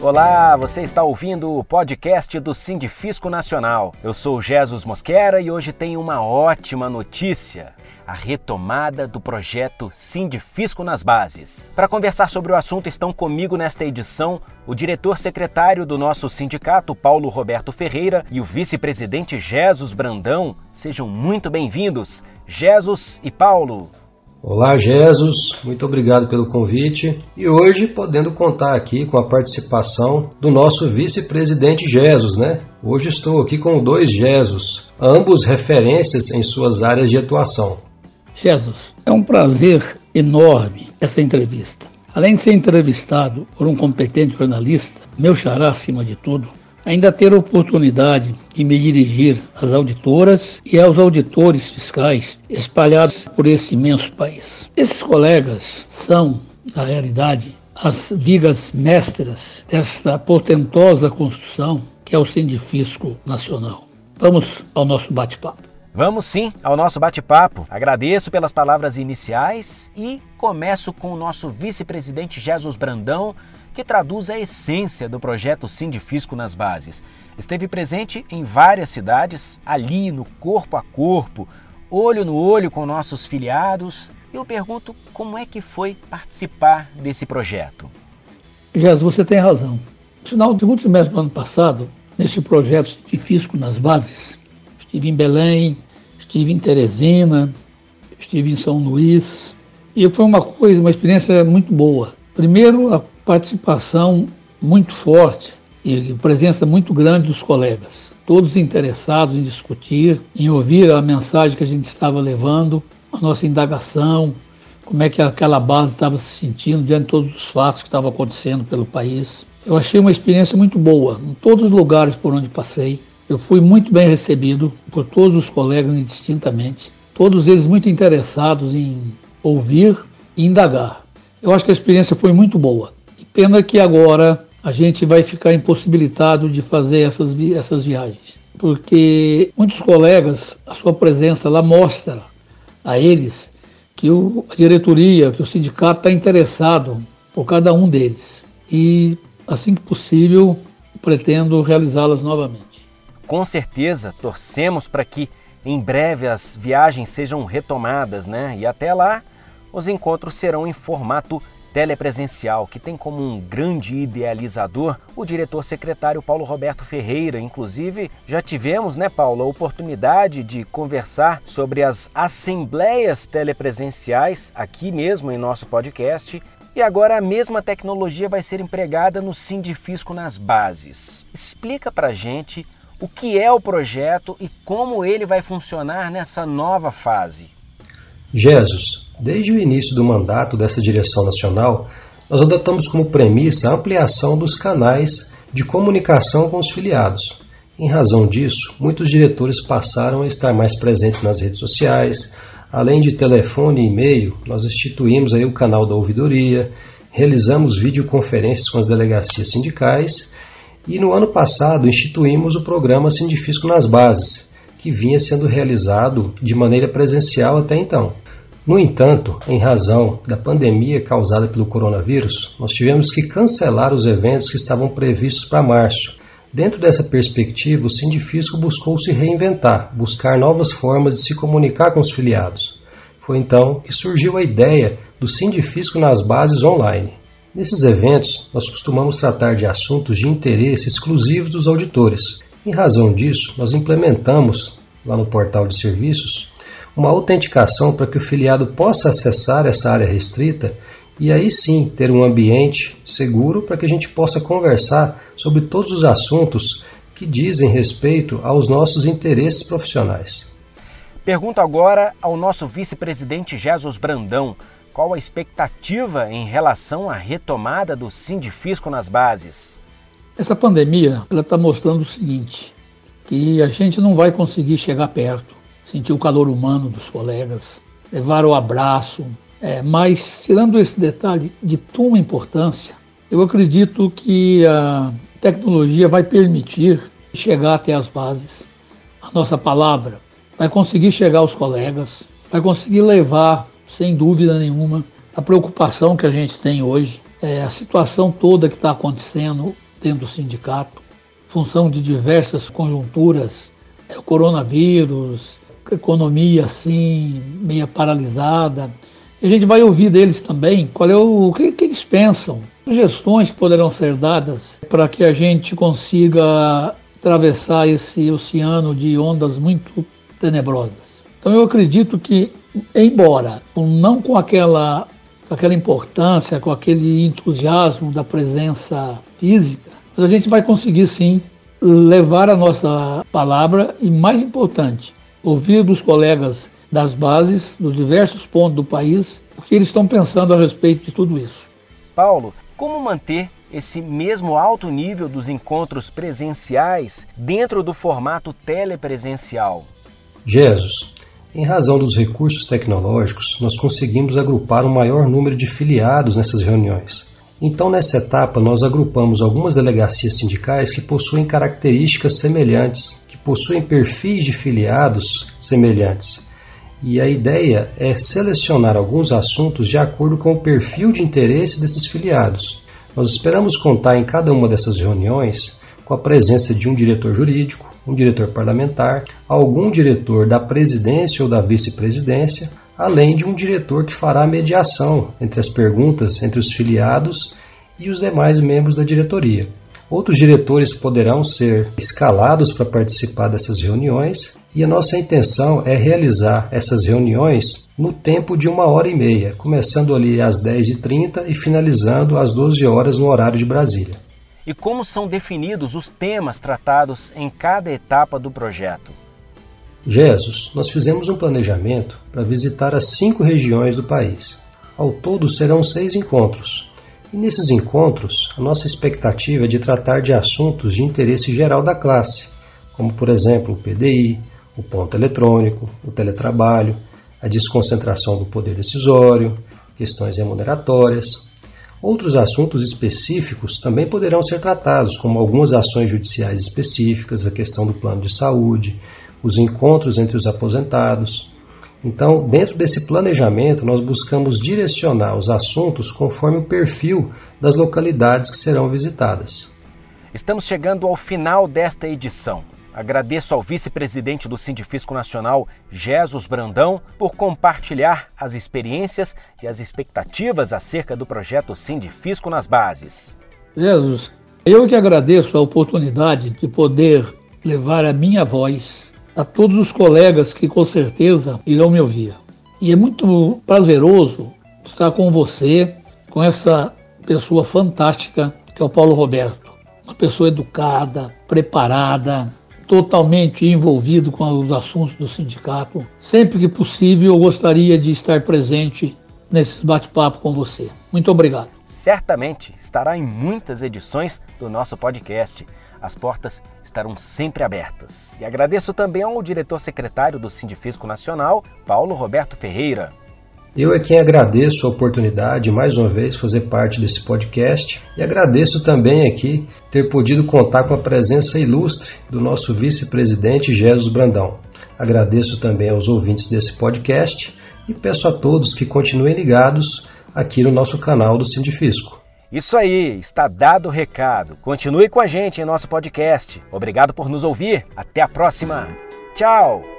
Olá, você está ouvindo o podcast do Sindifisco Nacional. Eu sou Jesus Mosquera e hoje tenho uma ótima notícia a retomada do projeto Sindifisco nas Bases. Para conversar sobre o assunto estão comigo nesta edição o diretor-secretário do nosso sindicato, Paulo Roberto Ferreira, e o vice-presidente Jesus Brandão. Sejam muito bem-vindos, Jesus e Paulo. Olá, Jesus, muito obrigado pelo convite e hoje podendo contar aqui com a participação do nosso vice-presidente Jesus, né? Hoje estou aqui com dois Jesus, ambos referências em suas áreas de atuação. Jesus, é um prazer enorme essa entrevista. Além de ser entrevistado por um competente jornalista, meu xará acima de tudo, ainda ter a oportunidade de me dirigir às auditoras e aos auditores fiscais espalhados por esse imenso país. Esses colegas são, na realidade, as vigas mestras desta portentosa construção que é o Sindifisco Nacional. Vamos ao nosso bate-papo. Vamos sim ao nosso bate-papo. Agradeço pelas palavras iniciais e começo com o nosso vice-presidente Jesus Brandão, que traduz a essência do projeto Sindifisco nas bases. Esteve presente em várias cidades, ali no corpo a corpo, olho no olho com nossos filiados. E eu pergunto como é que foi participar desse projeto. Jesus, você tem razão. No final do segundo semestre do ano passado, nesse projeto Sindifisco nas bases, estive em Belém, estive em Teresina, estive em São Luís, e foi uma coisa, uma experiência muito boa. Primeiro, a participação muito forte e presença muito grande dos colegas, todos interessados em discutir, em ouvir a mensagem que a gente estava levando, a nossa indagação, como é que aquela base estava se sentindo diante de todos os fatos que estavam acontecendo pelo país. Eu achei uma experiência muito boa em todos os lugares por onde passei. Eu fui muito bem recebido por todos os colegas indistintamente, todos eles muito interessados em ouvir e indagar. Eu acho que a experiência foi muito boa. Pena que agora a gente vai ficar impossibilitado de fazer essas, vi essas viagens, porque muitos colegas, a sua presença lá mostra a eles que o, a diretoria, que o sindicato está interessado por cada um deles. E assim que possível, pretendo realizá-las novamente com certeza torcemos para que em breve as viagens sejam retomadas, né? E até lá os encontros serão em formato telepresencial, que tem como um grande idealizador o diretor secretário Paulo Roberto Ferreira. Inclusive, já tivemos, né, Paulo, a oportunidade de conversar sobre as assembleias telepresenciais aqui mesmo em nosso podcast. E agora a mesma tecnologia vai ser empregada no Sindifisco nas bases. Explica pra gente o que é o projeto e como ele vai funcionar nessa nova fase. Jesus, desde o início do mandato dessa direção nacional, nós adotamos como premissa a ampliação dos canais de comunicação com os filiados. Em razão disso, muitos diretores passaram a estar mais presentes nas redes sociais. Além de telefone e e-mail, nós instituímos aí o canal da ouvidoria, realizamos videoconferências com as delegacias sindicais e no ano passado instituímos o programa Sindifisco nas Bases, que vinha sendo realizado de maneira presencial até então. No entanto, em razão da pandemia causada pelo coronavírus, nós tivemos que cancelar os eventos que estavam previstos para março. Dentro dessa perspectiva, o Sindifisco buscou se reinventar, buscar novas formas de se comunicar com os filiados. Foi então que surgiu a ideia do Sindifisco nas bases online. Nesses eventos, nós costumamos tratar de assuntos de interesse exclusivos dos auditores. Em razão disso, nós implementamos, lá no portal de serviços, uma autenticação para que o filiado possa acessar essa área restrita e aí sim ter um ambiente seguro para que a gente possa conversar sobre todos os assuntos que dizem respeito aos nossos interesses profissionais. Pergunto agora ao nosso vice-presidente Jesus Brandão qual a expectativa em relação à retomada do Sindifisco nas bases? Essa pandemia está mostrando o seguinte, que a gente não vai conseguir chegar perto, sentir o calor humano dos colegas, levar o abraço, é, mas tirando esse detalhe de tuma importância, eu acredito que a tecnologia vai permitir chegar até as bases. A nossa palavra vai conseguir chegar aos colegas, vai conseguir levar sem dúvida nenhuma, a preocupação que a gente tem hoje, é a situação toda que está acontecendo dentro do sindicato, função de diversas conjunturas, é, o coronavírus, economia assim, meia paralisada. E a gente vai ouvir deles também qual é o, o que, que eles pensam, sugestões que poderão ser dadas para que a gente consiga atravessar esse oceano de ondas muito tenebrosas. Então eu acredito que, embora não com aquela, com aquela importância, com aquele entusiasmo da presença física, mas a gente vai conseguir sim levar a nossa palavra e, mais importante, ouvir dos colegas das bases, dos diversos pontos do país, o que eles estão pensando a respeito de tudo isso. Paulo, como manter esse mesmo alto nível dos encontros presenciais dentro do formato telepresencial? Jesus, em razão dos recursos tecnológicos, nós conseguimos agrupar um maior número de filiados nessas reuniões. Então, nessa etapa, nós agrupamos algumas delegacias sindicais que possuem características semelhantes, que possuem perfis de filiados semelhantes. E a ideia é selecionar alguns assuntos de acordo com o perfil de interesse desses filiados. Nós esperamos contar em cada uma dessas reuniões com a presença de um diretor jurídico, um diretor parlamentar, algum diretor da presidência ou da vice-presidência, além de um diretor que fará a mediação entre as perguntas entre os filiados e os demais membros da diretoria. Outros diretores poderão ser escalados para participar dessas reuniões e a nossa intenção é realizar essas reuniões no tempo de uma hora e meia, começando ali às 10h30 e finalizando às 12 horas no horário de Brasília. E como são definidos os temas tratados em cada etapa do projeto? Jesus, nós fizemos um planejamento para visitar as cinco regiões do país. Ao todo serão seis encontros. E nesses encontros, a nossa expectativa é de tratar de assuntos de interesse geral da classe, como por exemplo o PDI, o ponto eletrônico, o teletrabalho, a desconcentração do poder decisório, questões remuneratórias. Outros assuntos específicos também poderão ser tratados, como algumas ações judiciais específicas, a questão do plano de saúde, os encontros entre os aposentados. Então, dentro desse planejamento, nós buscamos direcionar os assuntos conforme o perfil das localidades que serão visitadas. Estamos chegando ao final desta edição. Agradeço ao vice-presidente do Sindifisco Nacional, Jesus Brandão, por compartilhar as experiências e as expectativas acerca do projeto Sindifisco nas bases. Jesus, eu que agradeço a oportunidade de poder levar a minha voz a todos os colegas que com certeza irão me ouvir. E é muito prazeroso estar com você, com essa pessoa fantástica que é o Paulo Roberto. Uma pessoa educada, preparada, totalmente envolvido com os assuntos do sindicato. Sempre que possível, eu gostaria de estar presente nesses bate-papo com você. Muito obrigado. Certamente estará em muitas edições do nosso podcast as portas estarão sempre abertas. E agradeço também ao diretor secretário do Sindifisco Nacional, Paulo Roberto Ferreira. Eu é quem agradeço a oportunidade de mais uma vez fazer parte desse podcast e agradeço também aqui ter podido contar com a presença ilustre do nosso vice-presidente Jesus Brandão. Agradeço também aos ouvintes desse podcast e peço a todos que continuem ligados aqui no nosso canal do Sindifisco. Isso aí, está dado o recado. Continue com a gente em nosso podcast. Obrigado por nos ouvir. Até a próxima. Tchau!